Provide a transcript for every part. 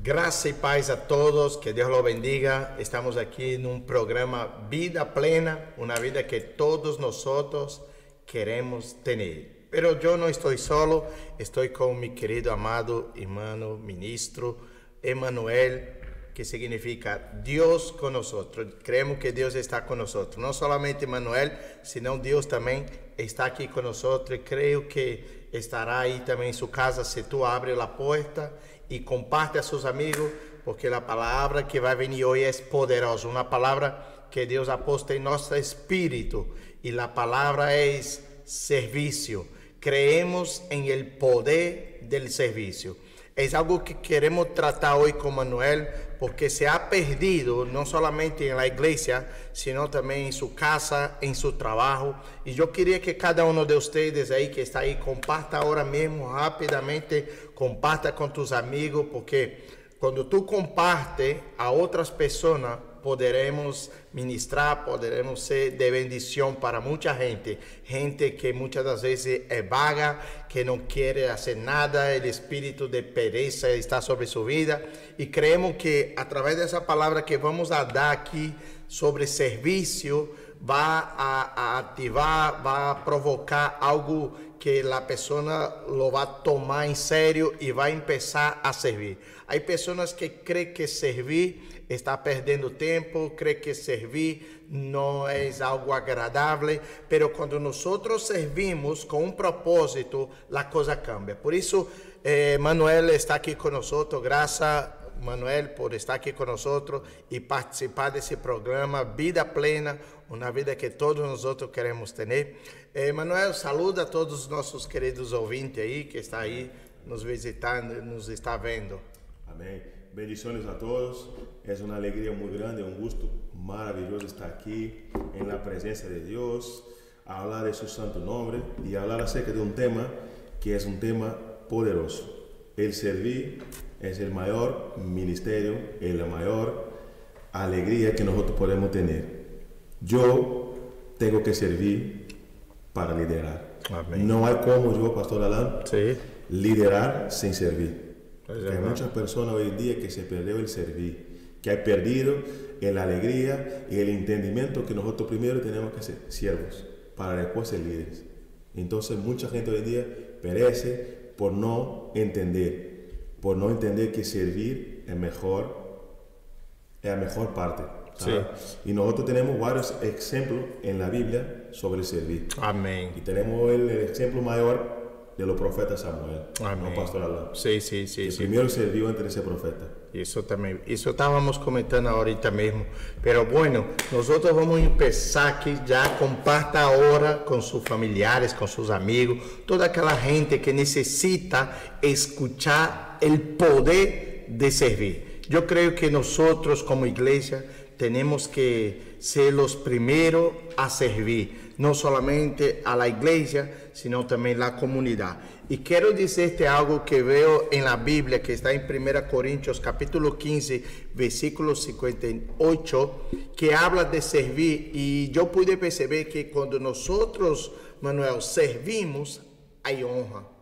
Graças e paz a todos, que Deus los bendiga. Estamos aqui num programa Vida Plena, uma vida que todos nós queremos ter. Pero eu não estou solo, estou com meu querido amado irmão ministro Emanuel, que significa Deus conosco. Creemos que Deus está conosco. Não somente Emanuel, senão Deus também está aqui conosco. E creio que estará aí também em sua casa se tu abre a porta y comparte a sus amigos, porque la palabra que va a venir hoy es poderosa, una palabra que Dios ha puesto en nuestro espíritu, y la palabra es servicio. Creemos en el poder del servicio. Es algo que queremos tratar hoy con Manuel porque se ha perdido no solamente en la iglesia, sino también en su casa, en su trabajo. Y yo quería que cada uno de ustedes ahí que está ahí comparta ahora mismo rápidamente, comparta con tus amigos, porque cuando tú compartes a otras personas, poderemos ministrar, poderemos ser de bendición para mucha gente. Gente que muchas veces es vaga, que no quiere hacer nada, el espíritu de pereza está sobre su vida. Y creemos que a través de esa palabra que vamos a dar aquí sobre servicio, va a, a activar, va a provocar algo que la persona lo va a tomar en serio y va a empezar a servir. Hay personas que creen que servir está perdendo tempo, crê que servir não é algo agradável, pero quando nós servimos com um propósito, a coisa cambia. Por isso, eh, Manuel está aqui conosco, graças Manuel por estar aqui conosco e participar desse programa Vida Plena, uma vida que todos nós queremos ter. Eh, Manuel, saluda a todos os nossos queridos ouvintes aí que está aí nos visitando, nos está vendo. Amém. Bendiciones a todos. Es una alegría muy grande, un gusto maravilloso estar aquí en la presencia de Dios, a hablar de su santo nombre y hablar acerca de un tema que es un tema poderoso. El servir es el mayor ministerio, es la mayor alegría que nosotros podemos tener. Yo tengo que servir para liderar. No hay como yo, Pastor Alan, liderar sin servir. Hay muchas personas hoy en día que se perdió el servir, que han perdido la alegría y el entendimiento que nosotros primero tenemos que ser siervos para después ser líderes. Entonces mucha gente hoy en día perece por no entender, por no entender que servir es mejor, es la mejor parte. Y nosotros tenemos varios ejemplos en la Biblia sobre servir. Amén. Y tenemos el, el ejemplo mayor de los profetas Samuel, Amén. no pastor Alan. Sí, sí, sí. Que sí. primero sirvió entre ese profeta. Isso também, isso estávamos comentando ahorita mesmo. Pero bueno, nosotros vamos a empezar aqui já comparta ahora com seus familiares, com seus amigos, toda aquela gente que necessita escuchar o poder de servir. Eu creio que nós, como igreja, temos que ser os primeiros a servir no solamente a la iglesia, sino también la comunidad. Y quiero decirte algo que veo en la Biblia, que está en 1 Corintios capítulo 15, versículo 58, que habla de servir. Y yo pude perceber que cuando nosotros, Manuel, servimos, hay honra.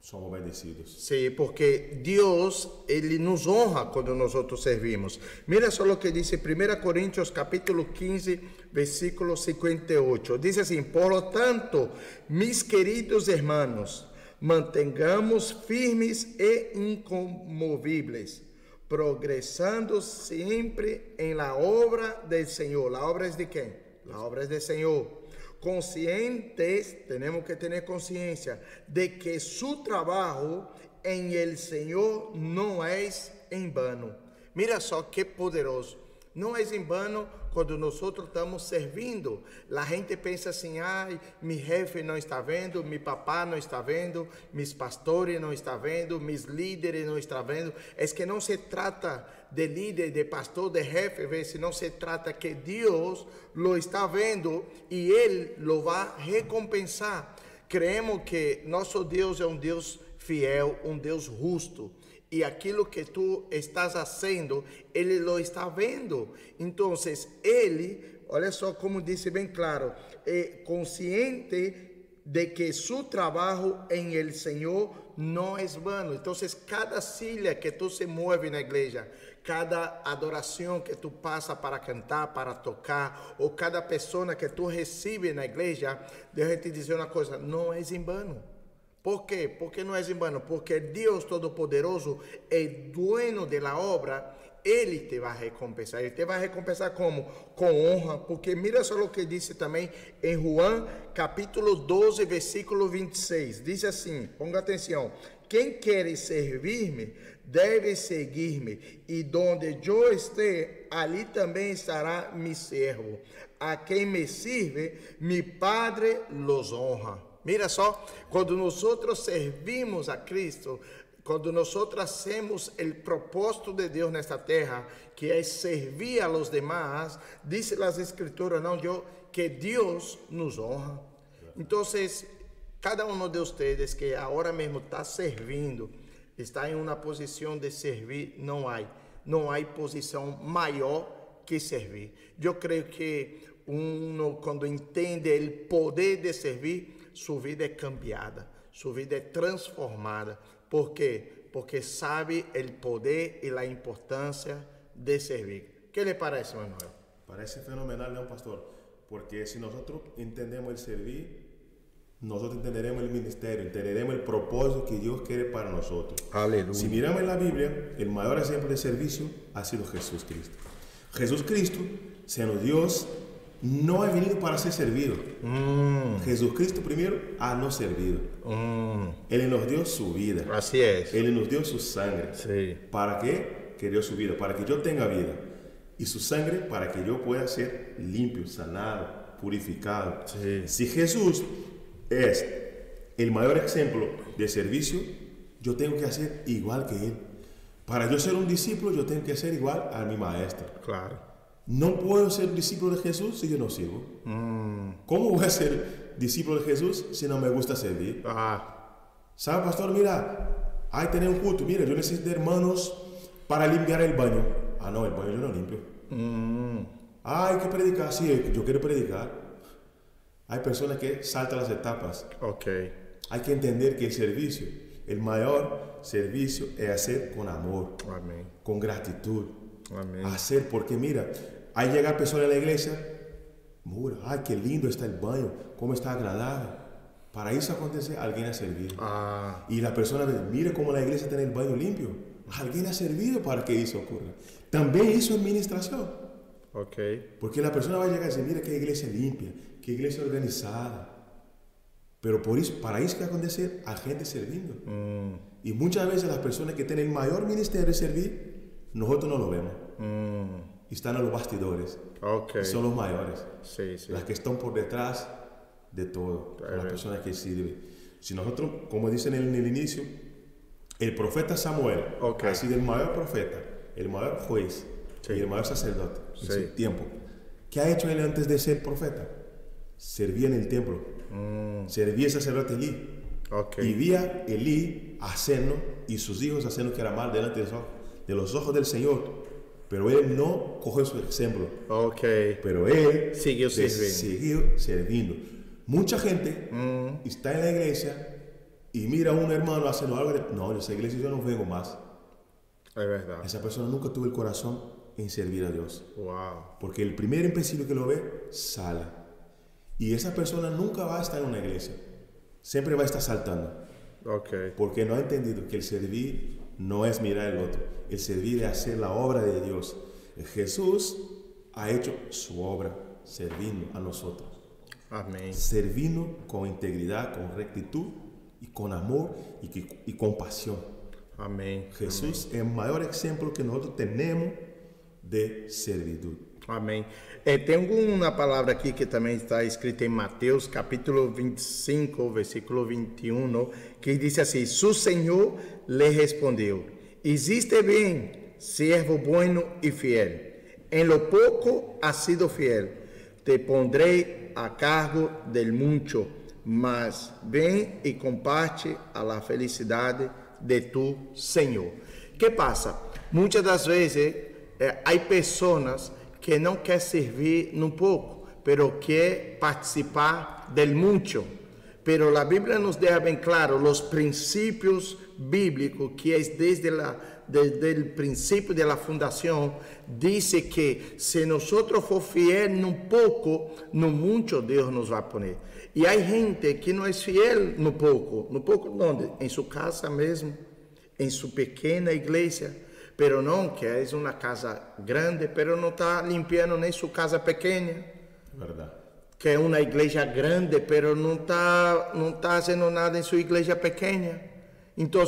Somos bendecidos. Sí, porque Dios, Él nos honra cuando nosotros servimos. Mira solo lo que dice 1 Corintios capítulo 15, versículo 58. Dice así, por lo tanto, mis queridos hermanos, mantengamos firmes e incomovibles, progresando siempre en la obra del Señor. ¿La obra es de quién? La obra es del Señor conscientes, tenemos que tener conciencia de que su trabajo en el Señor no es en vano. Mira só que poderoso. Não é em vano quando nós estamos servindo. A gente pensa assim: ai, meu jefe não está vendo, meu papá não está vendo, meus pastores não estão vendo, meus líderes não estão vendo. É que não se trata de líder, de pastor, de jefe, senão se trata que Deus lo está vendo e Ele lo vai recompensar. Creemos que nosso Deus é um Deus fiel, um Deus justo e aquilo que tu estás fazendo, ele lo está vendo. Então, ele, olha só como disse bem claro, é consciente de que seu trabalho em el Senhor não é vano. Então, cada silha que tu se move na igreja, cada adoração que tu passa para cantar, para tocar, ou cada pessoa que tu recebe na igreja, deixa eu te dizer uma coisa: não é em vano. ¿Por quê? Porque não é em vano, porque Deus Todo-Poderoso é dueño de la obra, Ele te vai recompensar. Ele te vai recompensar como? Com honra, porque mira só o que disse também em Juan, capítulo 12, versículo 26. Diz assim, ponga atenção, quem quer servir-me, deve seguir-me, e donde eu estiver, ali também estará mi servo. A quem me sirve, mi Padre los honra. Mira só, quando nós servimos a Cristo, quando nós hacemos o propósito de Deus nesta terra, que é servir a los demás, diz as escrituras, não eu, que Deus nos honra. Então, cada um de vocês que agora mesmo está servindo, está em uma posição de servir, não há, não há posição maior que servir. Eu creio que um, quando entende o poder de servir, sua vida é cambiada, sua vida é transformada. ¿Por quê? Porque sabe o poder e a importância de servir. O que lhe parece, Manuel? Parece fenomenal, não, pastor? Porque se nós entendemos o servir, nós entenderemos o ministério, entenderemos o propósito que Deus quer para nós. Aleluia. Se miramos na Bíblia, o maior exemplo de serviço ha sido Jesus Cristo. Jesus Cristo, sendo Deus, no ha venido para ser servido. Mm. Jesucristo primero ha no servido. Mm. Él nos dio su vida. Así es. Él nos dio su sangre. Sí. ¿Para qué? Que dio su vida. Para que yo tenga vida. Y su sangre para que yo pueda ser limpio, sanado, purificado. Sí. Si Jesús es el mayor ejemplo de servicio, yo tengo que hacer igual que Él. Para yo ser un discípulo, yo tengo que ser igual a mi maestro. Claro. No puedo ser discípulo de Jesús si yo no sirvo. Mm. ¿Cómo voy a ser discípulo de Jesús si no me gusta servir? Ah. ¿Sabe, pastor? Mira, hay que tener un culto. Mira, yo necesito hermanos para limpiar el baño. Ah, no, el baño yo no limpio. Mm. Ah, hay que predicar. Sí, yo quiero predicar. Hay personas que saltan las etapas. Ok. Hay que entender que el servicio, el mayor servicio es hacer con amor, Amén. con gratitud. Amén. Hacer, porque mira, Aí llega a pessoa na igreja, mura, ai que lindo está o banho, como está agradável. Para isso acontecer, alguém ha servido. Ah. E a pessoa diz, mira como a igreja tem o banho limpo. Alguém ha servido para que isso ocorra. Também isso é administração. Ok. Porque a pessoa vai chegar e dizer, mira que igreja limpia, que igreja organizada. Pero por isso, para isso que acontecer, a gente servindo. Mm. E muitas vezes as pessoas que têm o maior ministério de servir, nós não lo vemos. Mm. Están en los bastidores. Okay. Son los mayores. Sí, sí. Las que están por detrás de todo. Las personas que sirven. Si nosotros, como dicen en el inicio, el profeta Samuel Okay. ha sido el mayor profeta, el mayor juez Sí. y el mayor sacerdote en su tiempo. ¿Qué ha hecho él antes de ser profeta? Servía en el templo. Mm. Servía sacerdote Elí. Ok. Y vía Elí hacerlo y sus hijos haciendo que era mal delante de los ojos del Señor. Pero él no cogió su ejemplo. Ok. Pero él Siguió sirviendo. siguió sirviendo. Mucha gente Mm. está en la iglesia y mira a un hermano haciendo algo. de- no, en esa iglesia yo no vengo más. Es verdad. Esa persona nunca tuvo el corazón en servir a Dios. Wow. Porque el primer empecillo que lo ve, sale. Y esa persona nunca va a estar en una iglesia. Siempre va a estar saltando. Ok. Porque no ha entendido que el servir no es mirar el otro. El servir es hacer la obra de Dios. Jesús ha hecho su obra servindo a nosotros. Amém. Servindo con integridad, con rectitud y con amor y, que- y con pasión. Amém. Jesús es el mayor ejemplo que nosotros tenemos de servitud. Amém. É, tem uma palavra aqui que também está escrita em Mateus, capítulo 25, versículo 21, que diz assim: Su Senhor lhe respondeu: Existe bem, servo bueno e fiel. En lo pouco has sido fiel, te pondrei a cargo del mucho, mas vem e comparte a la felicidade de tu Senhor. que passa? Muitas das vezes eh, há pessoas que não quer servir num pouco, pero quer participar del mucho. Pero la Biblia nos deja bien claro los principios bíblicos que es desde, la, desde el principio de la fundación, dice que si nosotros for fiel en un poco, no mucho Dios nos va a poner. Y hay gente que no es fiel no poco, no poco donde, en su casa mesmo, en su pequeña iglesia, pero no que es una casa grande, pero no está limpiando ni su casa pequeña. Verdad. que é uma igreja grande, pero não está não tá fazendo nada em sua igreja pequena. Então,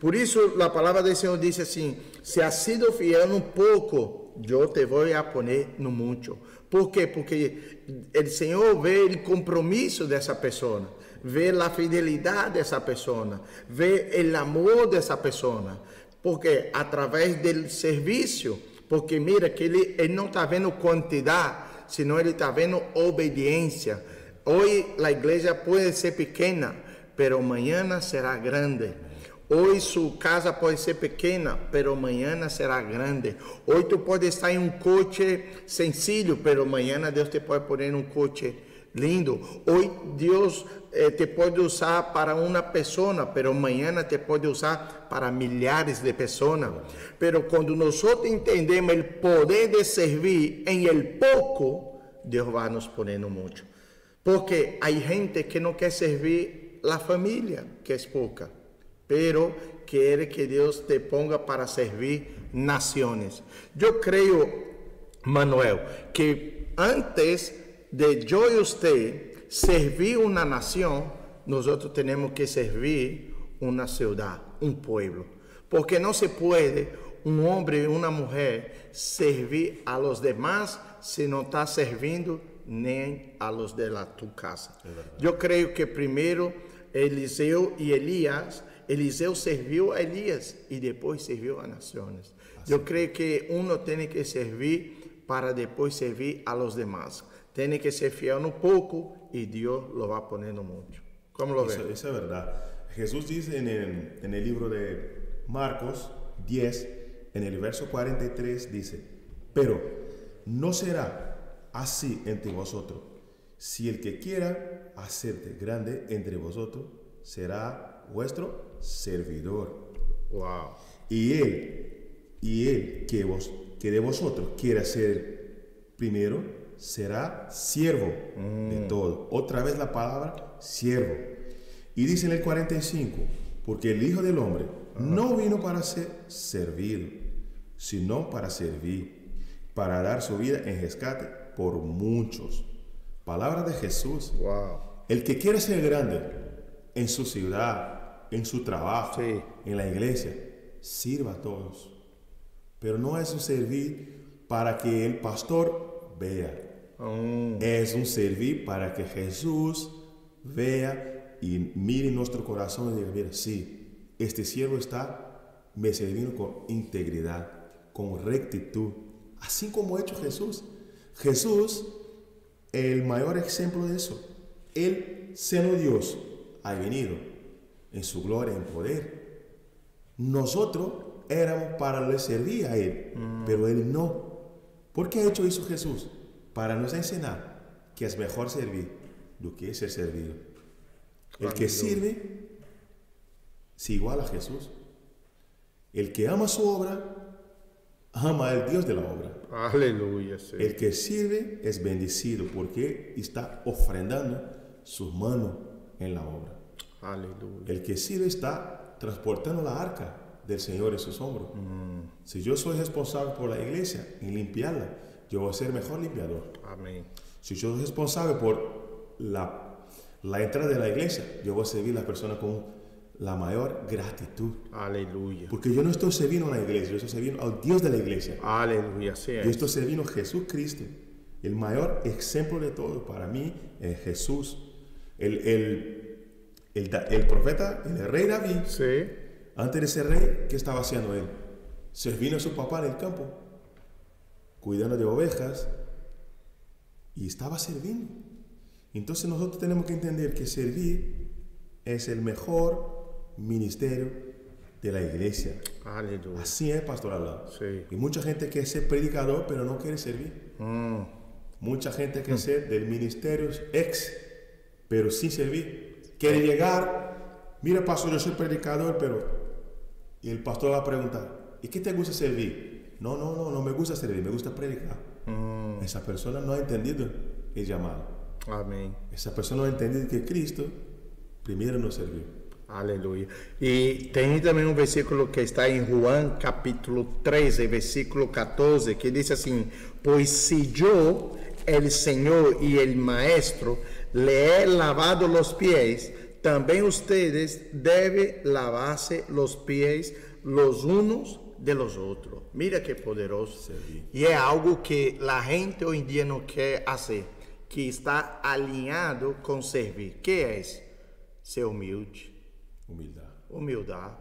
por isso a palavra do Senhor diz assim: se has sido fiel no pouco, eu te vou a poner no muito. Por quê? Porque o Senhor vê o compromisso dessa pessoa, vê a fidelidade dessa pessoa, vê o amor dessa pessoa. Porque através do serviço, porque mira que ele, ele não está vendo quantidade, sino ele está vendo obediência. Hoje a igreja pode ser pequena, pero amanhã será grande. Hoje sua casa pode ser pequena, pero amanhã será grande. Hoje tu pode estar em um coche sencillo, pero amanhã Deus te pode pôr em um coche lindo. Hoje Deus eh, te pode usar para uma pessoa, pero amanhã te pode usar para milhares de pessoas. Pero quando nós entendemos o poder de servir em el pouco, Deus vai nos poner no muito. Porque há gente que não quer servir a família, que é pouca, pero quer que Deus te ponga para servir nações. Eu creio, Manuel, que antes de yo y usted servir una nación, nosotros tenemos que servir una ciudad, un pueblo. Porque no se puede un hombre y una mujer servir a los demás si no está sirviendo ni a los de la, tu casa. Yo creo que primero Eliseo y Elías, Eliseo sirvió a Elías y después sirvió a naciones. Yo creo que uno tiene que servir para después servir a los demás. Tem que ser fiel no pouco e Deus lo va no mucho. ¿Cómo lo Eso, ven? eso es verdad. Jesús dice en el, en el libro de Marcos 10, en el verso 43, dice, pero no será así entre vosotros. Si el que quiera hacerte grande entre vosotros, será vuestro servidor. Wow. Y él, y él que, vos, que de vosotros quiera ser primero, será siervo de todo. Otra vez la palabra siervo. Y dice en el 45, porque el Hijo del Hombre no vino para ser servido, sino para servir, para dar su vida en rescate por muchos. Palabra de Jesús. Wow. El que quiere ser grande en su ciudad, en su trabajo, Sí. en la iglesia, sirva a todos. Pero no es un servir para que el pastor vea. Mm, Es un servir para que Jesús vea y mire nuestro corazón y diga, mira, sí, este siervo está me sirviendo con integridad, con rectitud, así como ha hecho Jesús. Jesús, el mayor ejemplo de eso, Él, siendo Dios, ha venido en su gloria, en poder. Nosotros éramos para le servir a Él, pero Él no. ¿Por qué ha hecho eso Jesús? Para nos enseñar que es mejor servir do que ser servido. El que sirve se iguala a Jesús. El que ama su obra, ama al Dios de la obra. aleluya, sí. El que sirve es bendecido porque está ofrendando su mano en la obra. Aleluya. El que sirve está transportando la arca del Señor en sus hombros. Si yo soy responsable por la iglesia en limpiarla, yo voy a ser mejor limpiador. Amén. Si yo soy responsable por la, la entrada de la iglesia, yo voy a servir a la persona con la mayor gratitud. Aleluya. Porque yo no estoy sirviendo a la iglesia, yo estoy sirviendo al Dios de la iglesia. Aleluya, sí. Yo es. estoy sirviendo a Jesucristo. El mayor ejemplo de todo para mí es Jesús. El, el, el, el profeta, el rey David, Sí. antes de ser rey, ¿qué estaba haciendo él? Serviendo a su papá en el campo, cuidando de ovejas, y estaba sirviendo. Entonces nosotros tenemos que entender que servir es el mejor ministerio de la iglesia. Aleluya. Así es, Pastor Alan. Sí. Y mucha gente quiere ser predicador, pero no quiere servir. Mm, Mucha gente quiere ser del ministerio ex, pero sin servir. Quiere llegar, mira pastor, yo soy predicador, pero... Y el pastor va a preguntar, ¿y qué te gusta servir? No, no, no, no me gusta servir, me gusta predicar. Mm. Esa persona no ha entendido el llamado. Amém. Essa pessoa não entende que Cristo primeiro nos serviu. Aleluia. E tem também um versículo que está em Juan, capítulo 13, versículo 14, que diz assim: Pois se eu, el Senhor e el Maestro, le he lavado los pies, também ustedes devem lavarse los pies los unos de los outros. Mira que poderoso. E é algo que a gente hoje em dia não quer fazer, que está alinhado com servir. Que é? Ser humilde Humildade. humildade.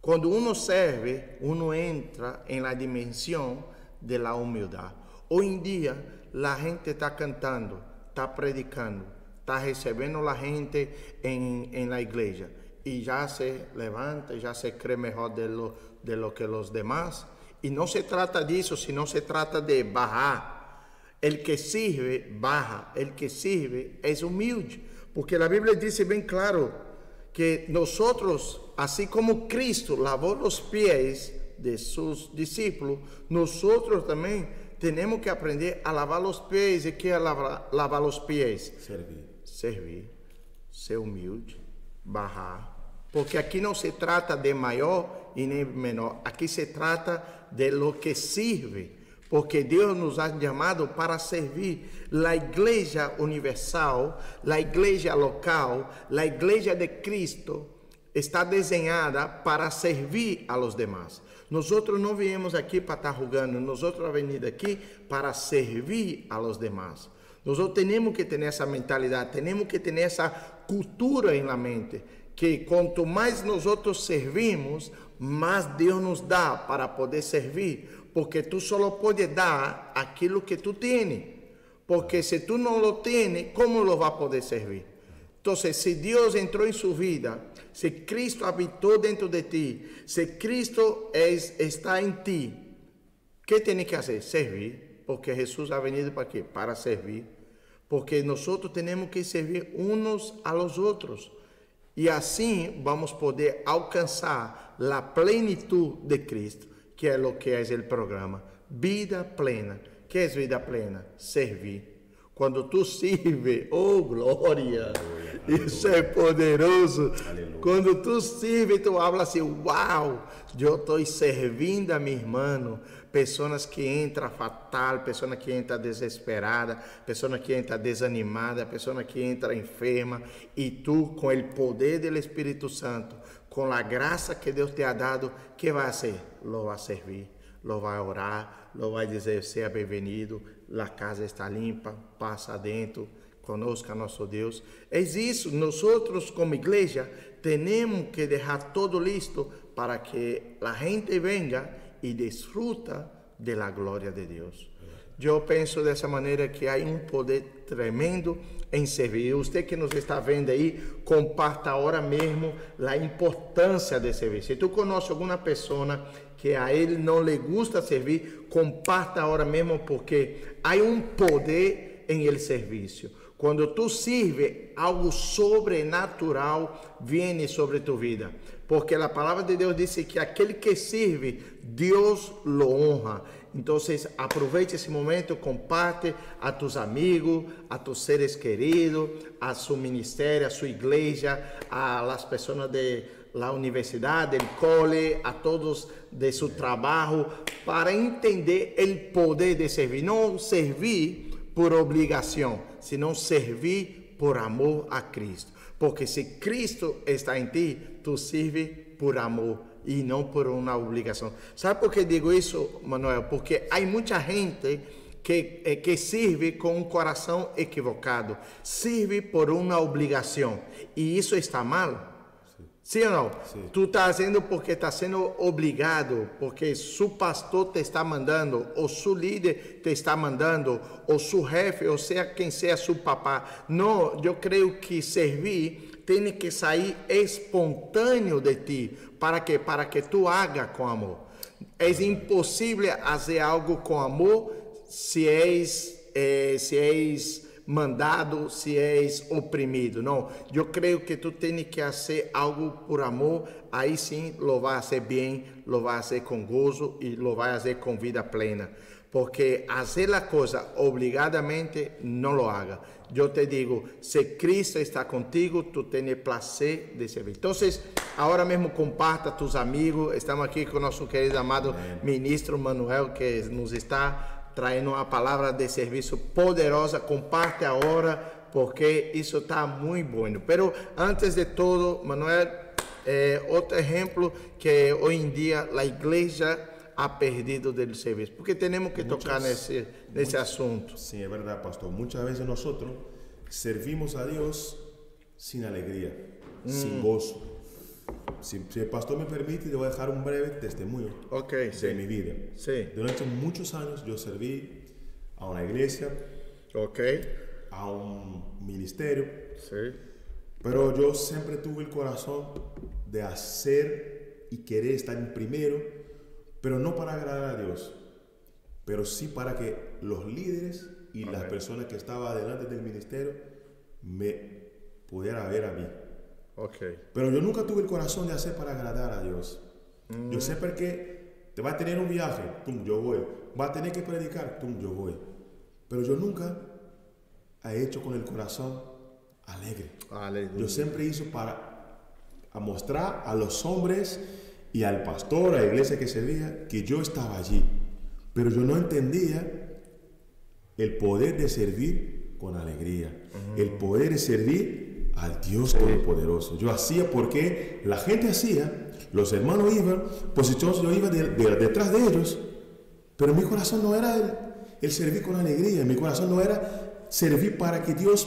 Quando uno serve, uno entra em la dimensão de la humildade. Hoje em dia, a gente está cantando, está predicando, está recebendo a gente em, em la igreja e já se levanta, já se crê melhor de lo, de lo que os demás. E não se trata disso, senão se trata de barrar. El que sirve, baja. El que sirve es humilde. Porque la Biblia dice bien claro que nosotros, así como Cristo lavó los pies de sus discípulos, nosotros también tenemos que aprender a lavar los pies. ¿Y qué es lavar, lavar los pies? Servir. servir, ser humilde, bajar. Porque aqui não se trata de maior e nem menor, aqui se trata de lo que sirve. Porque Deus nos ha chamado para servir. A igreja universal, a igreja local, a igreja de Cristo está desenhada para servir a los demás. Nós não viemos aqui para estar rugando, nós venimos aqui para servir a los demás. Nós temos que ter essa mentalidade, temos que ter essa cultura em la mente, que quanto mais nós servimos, mais Deus nos dá para poder servir, porque tu só podes dar aquilo que tu tens. Porque se tu não lo tienes, como lo vai poder servir? Então, se Deus entrou em sua vida, se Cristo habitou dentro de ti, se Cristo es, está em ti, que tem que fazer? Servir, porque Jesus ha venido para quê? Para servir. Porque nós temos que servir uns a los outros. E assim vamos poder alcançar a plenitude de Cristo, que é o que é o programa. Vida plena. que é vida plena? Servir. Quando tu sirve, oh glória, isso é poderoso. Aleluia. Quando tu sirve, tu habla assim, uau, eu estou servindo a meu irmão. Pessoas que entram fatal, pessoas que entram desesperada, pessoas que entram desanimada, pessoas que entram enferma, e tu, com o poder do Espírito Santo, com a graça que Deus te ha dado, que vai fazer? Lo vai servir, lo vai orar, lo vai dizer, seja bem-vindo, a casa está limpa, passa dentro, conosco nosso Deus. É isso, nós como igreja temos que deixar todo listo para que a gente venga e desfruta de la glória de Deus. Eu penso dessa maneira que há um poder tremendo em servir. Você que nos está vendo aí, comparta agora mesmo a importância de servir. Se tu conhece alguma pessoa que a ele não lhe gusta servir, comparta agora mesmo porque há um poder em el serviço. Quando tu sirve, algo sobrenatural vem sobre tu vida. Porque a palavra de Deus diz que aquele que serve, Deus lo honra. Então, aproveite esse momento, comparte a tus amigos, a tus seres queridos, a seu ministério, a sua igreja, a las pessoas de la universidade, del cole, a todos de seu trabalho, para entender o poder de servir. Não servir por obrigação, senão servir por amor a Cristo. Porque se Cristo está em ti, tu sirve por amor e não por uma obrigação. Sabe por que digo isso, Manuel? Porque há muita gente que, eh, que serve com um coração equivocado, serve por uma obrigação. E isso está mal? Sim ou não? Sim. Tu está fazendo porque está sendo obrigado, porque seu pastor te está mandando, ou seu líder te está mandando, ou seu jefe, ou seja quem seja seu papá. Não, eu creio que servir tem que sair espontâneo de ti. Para que? Para que tu haga com amor. É impossível fazer algo com amor se és, eh, se és mandado, se és oprimido. Não, eu creio que tu tens que fazer algo por amor, aí sim lo vai fazer bem, lo vai fazer com gozo e lo vai fazer com vida plena. Porque fazer a coisa obrigadamente não lo haga. Eu te digo, se Cristo está contigo, tu tens prazer de servir. Então, agora mesmo comparta tus amigos. Estamos aqui com o nosso querido amado ministro Manuel, que nos está trazendo uma palavra de serviço poderosa. Comparte agora, porque isso está muito bom. Pero antes de todo, Manuel, eh, outro exemplo que hoje em dia a igreja ha perdido del serviço. Porque temos que tocar nesse, assunto. Sí, es verdad, pastor. Muchas veces nosotros servimos a Dios sin alegría, sin gozo. Si, si el pastor me permite, le voy a dejar un breve testimonio de mi vida. Sí. Durante muchos años yo serví a una iglesia, Ok. a un ministerio, Sí. pero yo siempre tuve el corazón de hacer y querer estar en primero, pero no para agradar a Dios, pero sí para que los líderes y las personas que estaban delante del ministerio me pudieran ver a mí. Ok. Pero yo nunca tuve el corazón de hacer para agradar a Dios. Yo siempre que te va a tener un viaje, pum, yo voy. Va a tener que predicar, pum, yo voy. Pero yo nunca he hecho con el corazón alegre. Aleluya. Yo siempre hice para a mostrar a los hombres y al pastor, a la iglesia que servía, que yo estaba allí. Pero yo no entendía el poder de servir con alegría, el poder de servir al Dios Todopoderoso. Yo hacía porque la gente hacía, los hermanos iban, pues entonces yo iba de- de- detrás de ellos, pero mi corazón no era el, el servir con alegría, mi corazón no era servir para que Dios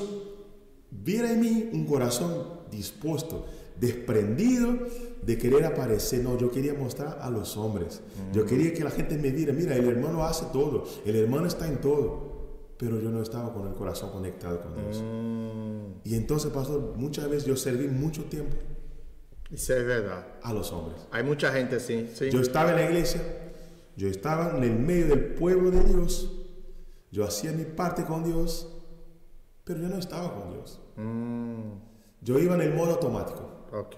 viera en mí un corazón dispuesto, desprendido de querer aparecer. No, yo quería mostrar a los hombres. Yo quería que la gente me viera, mira, el hermano hace todo, el hermano está en todo. Pero yo no estaba con el corazón conectado con Dios. Y entonces, pastor, muchas veces yo serví mucho tiempo Isso é verdade. a los hombres. Há muita gente sim. Yo estaba en la iglesia, yo estaba en el medio del pueblo de Dios, yo hacía mi parte con Dios, pero yo no estaba con Dios. Yo iba en el modo automático. Ok.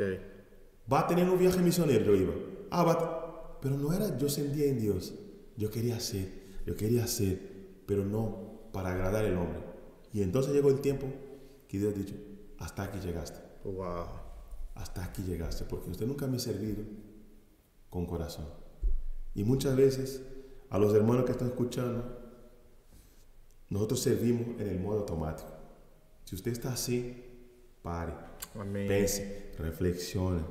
Va a tener un viaje misionero, yo iba. Ah, va pero no era yo sentía en Dios. Yo quería hacer, yo quería hacer, pero no para agradar al hombre. Y entonces llegó el tiempo que Dios dijo, hasta aquí llegaste, Uau. hasta aquí llegaste, porque usted nunca me ha servido con corazón. Y muchas veces a los hermanos que están escuchando, nosotros servimos en el modo automático. Si usted está así, pare, Amém. pense, reflexione,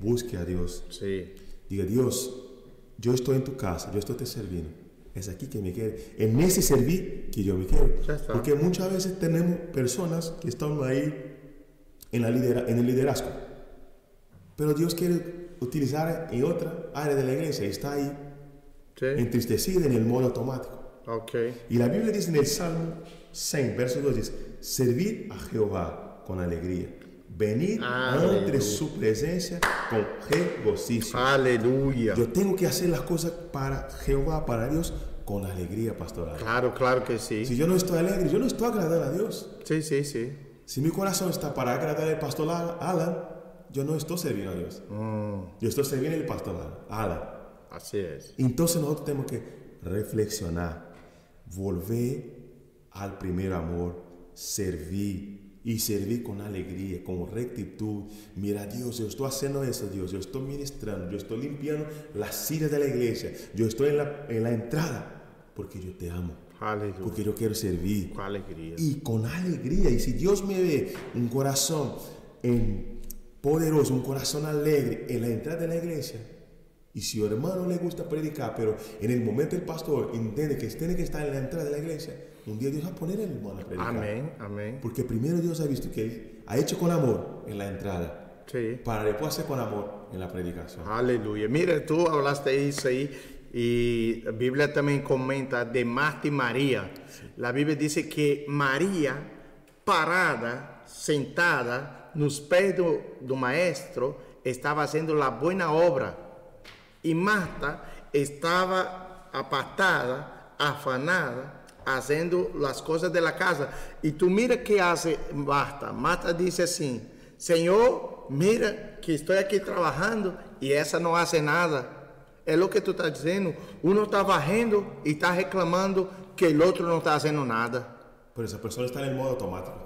busque a Dios. sim. Diga, Dios, yo estoy en tu casa, yo estoy te sirviendo. Es aquí que me quiere. En ese servir que yo me quiero. Porque muchas veces tenemos personas que están ahí en, la lidera- en el liderazgo. Pero Dios quiere utilizar en otra área de la iglesia y está ahí Sim. entristecida en el modo automático. Ok. Y la Biblia dice en el Salmo 100, verso 2, dice, servir a Jehová con alegría. Venir Aleluya. ante su presencia con regocijo. Aleluia. Yo tengo que hacer las cosas para Jehová, para Dios, con alegría pastoral. Claro, claro que sim. Si yo no estoy alegre, yo no estoy agradando a Dios. Sim, sim, sim. Si mi corazón está para agradar al pastor Alan, yo no estoy sirviendo a Dios. Yo estoy sirviendo al pastor Alan. Assim é. Entonces nosotros tenemos que reflexionar, volver al primer amor, servir y servir con alegría, con rectitud. Mira, Dios, yo estoy haciendo eso, Dios, yo estoy ministrando, yo estoy limpiando las sillas de la iglesia, yo estoy en la, en la entrada porque yo te amo, Aleluia. porque yo quiero servir Com alegria. y con alegría. Y si Dios me ve un corazón en- poderoso, un corazón alegre en la entrada de la iglesia, y si a hermano le gusta predicar, pero en el momento el pastor entiende que tiene que estar en la entrada de la iglesia, un día Dios va a poner al hermano a predicar. Amém, amém. Porque primero Dios ha visto que él ha hecho con amor en la entrada, Sim. para después hacer con amor en la predicación. Aleluia. Mira, tu falaste isso aí e a Bíblia também comenta de Marta e Maria. A Bíblia diz que Maria, parada, sentada nos pés do, do maestro, estava fazendo a boa obra. E Marta estava apartada, afanada, haciendo las cosas de la casa. Y tú mira qué hace Marta. Marta dice así, Señor, mira que estoy aquí trabajando y esa no hace nada. É o que tu está dizendo. Um está varrendo e está reclamando que o outro não está fazendo nada. Por essa pessoa está no modo automático.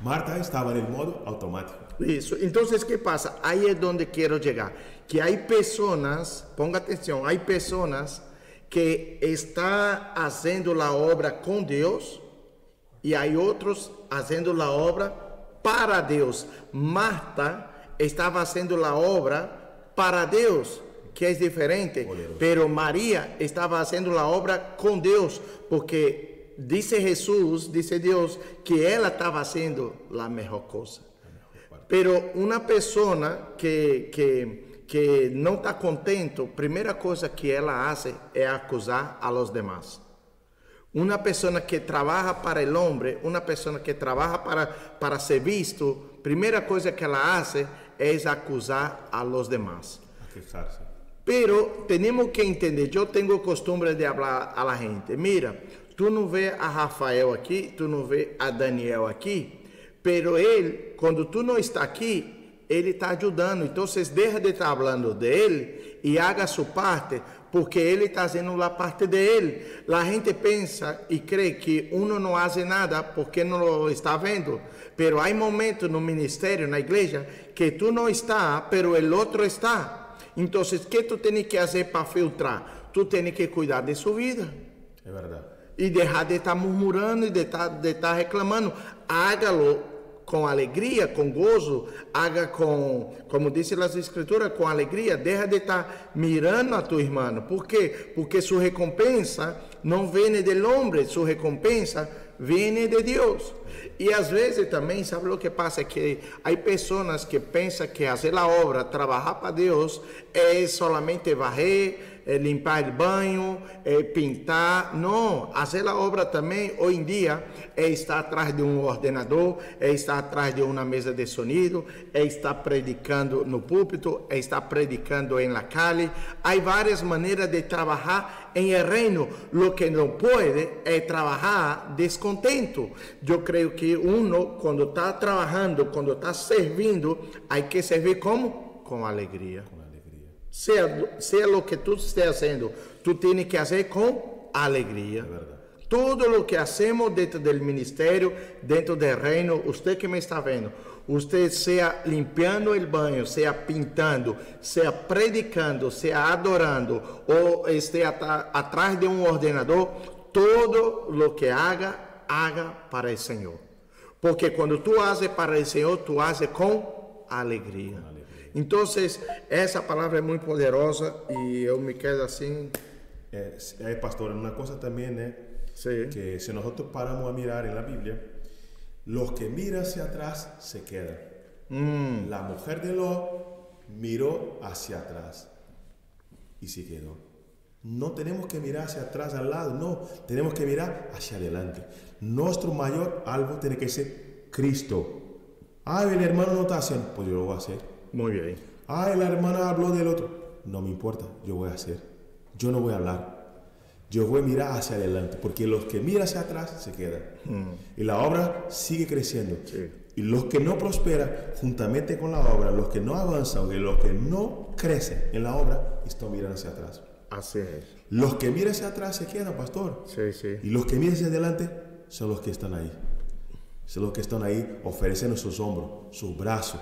Marta estava no modo automático. Isso. Então, o que passa? Aí é onde quero chegar. Que há pessoas, ponga atenção, há pessoas que estão fazendo a obra com Deus e há outros fazendo a obra para Deus. Marta estava fazendo a obra para Deus que é diferente, pero Maria estava fazendo a obra com Deus, porque disse Jesus, disse Deus, que ela estava fazendo a melhor coisa. Pero uma pessoa que, que, que não está contente, a primeira coisa que ela faz é acusar a los demás. Uma pessoa que trabalha para o homem, uma pessoa que trabalha para, para ser visto, primeira coisa que ela faz é acusar a los demás. Quejarse. Pero tenemos que entender, yo tengo costumbre de hablar a la gente, mira, tú no ves a Rafael aquí, tú no ves a Daniel aquí, pero él, cuando tú no estás aquí, ele está ajudando. Então, deja de estar falando dele e haga sua parte, porque ele está fazendo a parte dele. A gente pensa e crê que um não faz nada porque não está vendo. Pero há momentos no ministério, na igreja, que tu não está, pero o outro está. Então, o que tu tens que fazer para filtrar? Tu tens que cuidar de sua vida. É verdade. E deixar de estar murmurando e de estar, de estar reclamando. Hágalo com alegria, com gozo, haga com, como disse as escrituras, com alegria, deixa de estar mirando a tu irmão. Por quê? Porque sua recompensa não vem do homem, sua recompensa vem de Deus. E às vezes também, sabe o que passa? É que há pessoas que pensam que fazer a obra, trabalhar para Deus, é somente varrer, é limpar o banho, é pintar. Não, fazer a obra também, hoje em dia, é estar atrás de um ordenador, é estar atrás de uma mesa de sonido, é estar predicando no púlpito, é estar predicando em la calle. Há várias maneiras de trabalhar em reino. Lo que não pode é trabalhar descontento. Eu creio que uno, quando está trabalhando, quando está servindo, há que servir como? Com alegria seja seja o que tu esteja fazendo, tu tienes que fazer com alegria. Tudo o que fazemos dentro do ministério, dentro do reino, você que me está vendo, você seja limpiando o banho, seja pintando, seja predicando, seja adorando ou esté atrás de um ordenador, todo o que haga, haga para o Senhor, Porque quando tu haces para o Senhor, tu haces com alegria. Então, essa palavra é muito poderosa e eu me quedo assim. É, é, pastor, uma coisa também, né? Sí. Que se nosotros paramos a mirar en la Biblia, los que miran hacia atrás se quedan. Mm. La mujer de Lot miró hacia atrás y se quedó. No tenemos que mirar hacia atrás al lado, no, tenemos que mirar hacia adelante. Nuestro mayor algo tiene que ser Cristo. Ay, el hermano no está haciendo, pues yo lo voy a hacer. Muy bien. Ay, la hermana habló del otro. No me importa, yo voy a hacer. Yo no voy a hablar. Yo voy a mirar hacia adelante, porque los que miran hacia atrás se quedan. Y la obra sigue creciendo. Sí. Y los que no prosperan, juntamente con la obra, los que no avanzan, y los que no crecen en la obra, están mirando hacia atrás. Así es. Los que miran hacia atrás se quedan, pastor. Sí, sí. Y los que miran hacia adelante son los que están ahí. Son los que están ahí ofreciendo sus hombros, sus brazos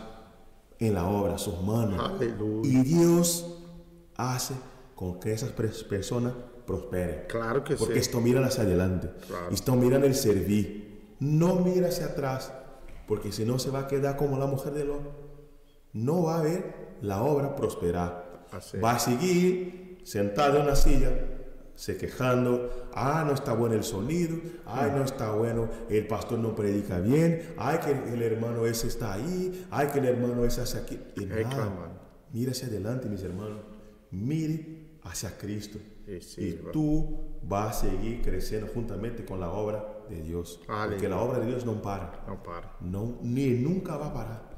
en la obra, sus manos. Aleluya. Y Dios hace con que esas personas prosperen. Claro que Porque sí. esto miran hacia adelante. Claro. Esto miran el servir. No mira hacia atrás. Porque si no se va a quedar como la mujer de Lot. No va a ver la obra prosperar. Así. Va a seguir sentado en una silla, se quejando. Ah, no está bueno el sonido. Ay, no está bueno. El pastor no predica bien. Ay, que el hermano ese está ahí. Ay, que el hermano ese hace aquí. Y nada. Mira hacia adelante, mis hermanos. Mire hacia Cristo. Sí, sí, y va. tú vas a seguir creciendo juntamente con la obra de Dios. Aleluya. Porque la obra de Dios no para. Não para. No, ni nunca va a parar.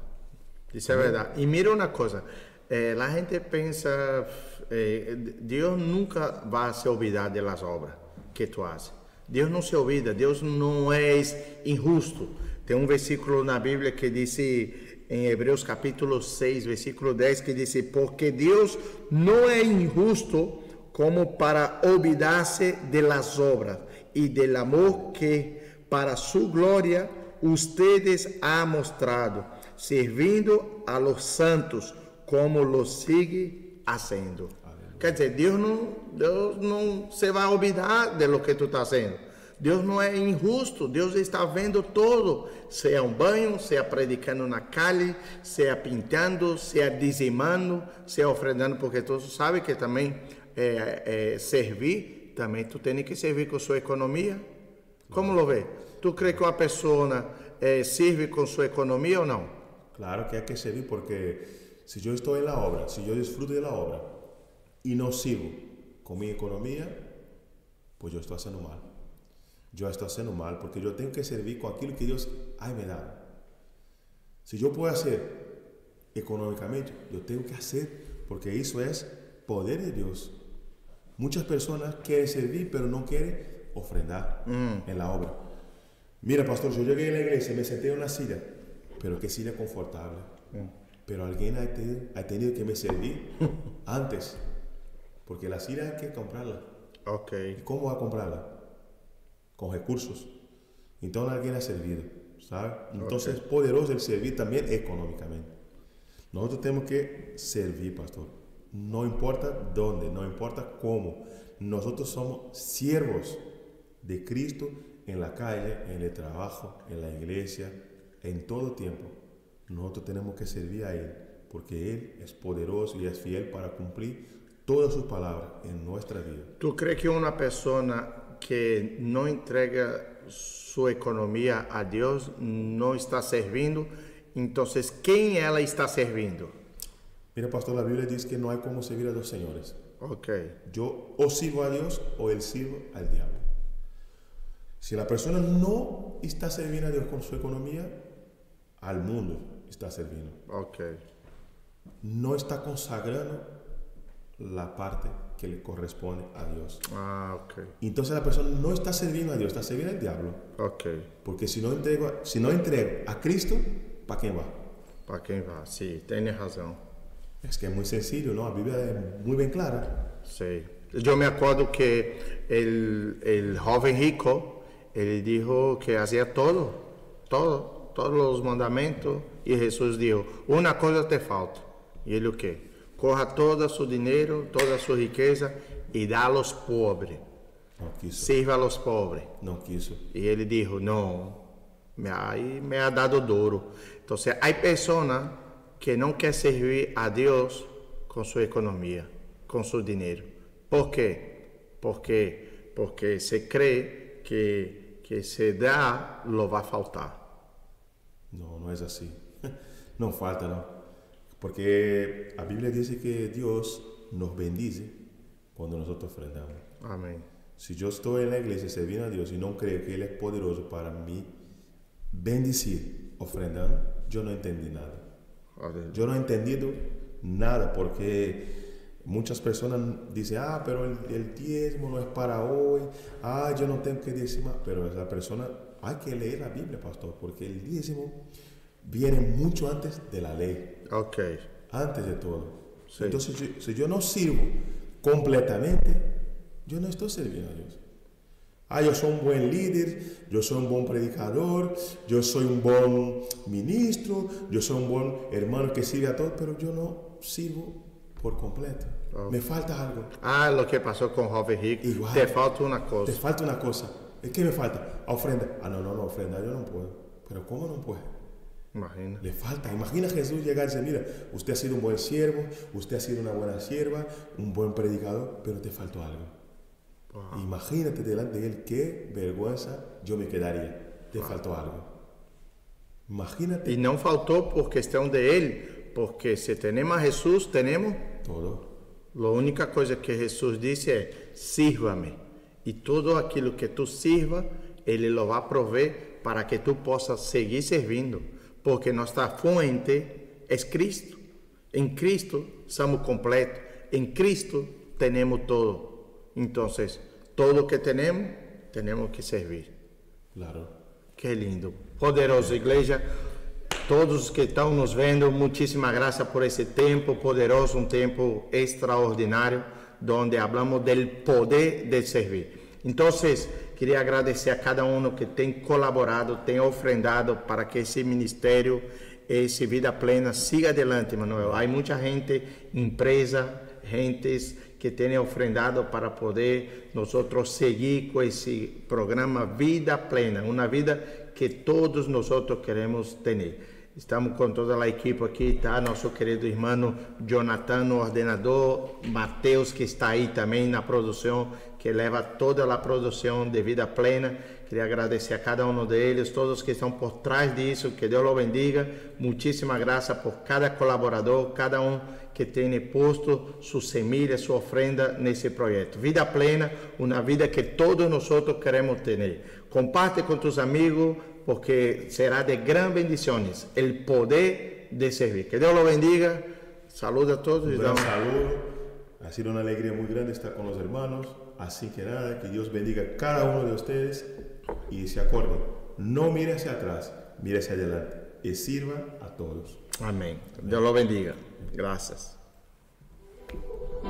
Isso é verdade. E mira uma coisa. Eh, a gente pensa, eh, Deus nunca vai se olvidar das obras que tu haces. Deus não se olvida, Deus não é injusto. Tem um versículo na Bíblia que diz em Hebreus capítulo 6, versículo 10, que diz: Porque Deus não é injusto como para olvidar-se de las obras e del amor que para su glória ustedes ha mostrado, servindo a los santos como lo sigue haciendo. Quer dizer, Deus não, Deus não se vai olvidar de lo que tu está fazendo. Deus não é injusto, Deus está vendo todo, seja um banho, seja predicando na calle, seja pintando, seja dizimando, seja ofrendando, porque tu sabe que também é, é, servir, também tu tem que servir com sua economia. Como lo vê? Tu crê que uma pessoa é, serve com sua economia ou não? Claro que hay que servir porque si yo estoy en la obra, si yo disfruto de la obra y no sirvo con mi economía, pues yo estoy haciendo mal. Yo estoy haciendo mal porque yo tengo que servir con aquello que Dios ha me dado. Si yo puedo hacer económicamente, yo tengo que hacer porque eso es poder de Dios. Muchas personas quieren servir pero no quieren ofrendar en la obra. Mira, pastor, yo llegué a la iglesia, me senté en una silla, pero qué silla confortable. Pero alguien ha tenido, ha tenido que me servir antes, porque la silla hay que comprarla. Ok. ¿Y cómo va a comprarla? Con recursos. Entonces alguien ha servido, ¿sabe? Entonces es poderoso el servir también económicamente. Nosotros tenemos que servir, pastor. No importa dónde, no importa cómo. Nosotros somos siervos de Cristo en la calle, en el trabajo, en la iglesia, en todo tiempo. Nosotros tenemos que servir a Él, porque Él es poderoso y es fiel para cumplir todas sus palabras en nuestra vida. Tu crê que uma pessoa que não entrega sua economia a Deus não está servindo? Então, quem ela está servindo? Mira, pastor, la Biblia dice que no hay como servir a dos señores. Ok. Yo o sirvo a Dios o él sirvo al diablo. Si la persona no está sirviendo a Dios con su economía, al mundo está sirviendo. Ok. No está consagrando la parte que le corresponde a Dios. Ah, ok. Entonces la persona no está sirviendo a Dios, está sirviendo al diablo. Ok. Porque si no entrego, si no entrego a Cristo, ¿para quién va? Para quem vai? Sim, tem razão. Es que es muy sencillo, ¿no? La Biblia es muy bien clara. Sei. Eu me acordo que el, el joven rico, ele dijo que hacía todo, todo, todos los mandamentos, e Jesus dijo, uma coisa te falta. E ele o quê? Corra todo su dinheiro, toda su riqueza e dá a los pobres. Sirva a los pobres. No quiso. E ele dijo, não, me ha, me ha dado duro. Então, há pessoas que não querem servir a Deus com sua economia, com seu dinheiro. Por quê? Porque, porque se crê que, que se dá, lo vai faltar. No, no es así. No falta, ¿no? Porque la Biblia dice que Dios nos bendice cuando nosotros ofrendamos. Amém. Si yo estoy en la iglesia sirviendo a Dios y no creo que Él es poderoso para mí bendecir ofrendando, yo no entendí nada. Yo no he entendido nada porque muchas personas dicen, ah, pero el, el diezmo no es para hoy, ah, yo no tengo que diezmar, pero esa persona hay que leer la Biblia, pastor, porque el diezmo viene mucho antes de la ley, Ok. antes de todo. Sí. Entonces, si, si yo no sirvo completamente, yo no estoy sirviendo a Dios. Ah, yo soy un buen líder, yo soy un buen predicador, yo soy un buen ministro, yo soy un buen hermano que sirve a todos, pero yo no sirvo por completo. Me falta algo. Ah, lo que passou com o jovem rico. Igual. Te falta uma Te coisa. falta una cosa. ¿Qué me falta? Ofrenda. Ah, no, no, no, ofrenda yo no puedo. Pero ¿cómo no puede? Imagina. Le falta. Imagina a Jesús llegar y decir, mira, usted ha sido un buen siervo, usted ha sido una buena sierva, un buen predicador, pero te faltó algo. Imagínate delante de él qué vergüenza yo me quedaría. Te faltó algo. Imagínate E não faltou por questão de ele, porque se temos a Jesus, temos. todo. A única coisa que Jesus disse é: sirva-me. E tudo aquilo que tu sirva, ele lo vai prover para que tu possas seguir servindo. Porque nossa fonte é Cristo. Em Cristo somos completos. Em Cristo temos todo. Então, todo que temos tenemos que servir. Claro. Qué lindo. Poderoso, iglesia. Todos os que estão nos vendo, muitíssima graça por esse tempo poderoso, um tempo extraordinário, onde falamos do poder de servir. Então, queria agradecer a cada um que tem colaborado, tem ofrendado para que esse ministério, esse Vida Plena, siga adelante, Manuel. Há muita gente, empresa, gentes que têm ofrendado para poder nós seguir com esse programa Vida Plena, uma vida que todos nós queremos ter. Estamos com toda a equipe aqui, tá? Nosso querido irmão Jonathan, no ordenador, Mateus, que está aí também na produção, que leva toda a produção de vida plena. Queria agradecer a cada um deles, todos que estão por trás disso, que Deus o bendiga. Muitíssima graça por cada colaborador, cada um que tem posto sua semilha, sua ofrenda nesse projeto. Vida plena, uma vida que todos nós queremos ter. Comparte com tus amigos, porque será de gran bendiciones el poder de servir. Que Dios lo bendiga. Saludos a todos. Un gran saludo. Ha sido una alegría muy grande estar con los hermanos. Así que nada, que Dios bendiga a cada uno de ustedes y se acuerden, no mire hacia atrás, mire hacia adelante y sirva a todos. Amén. Dios lo bendiga. Gracias.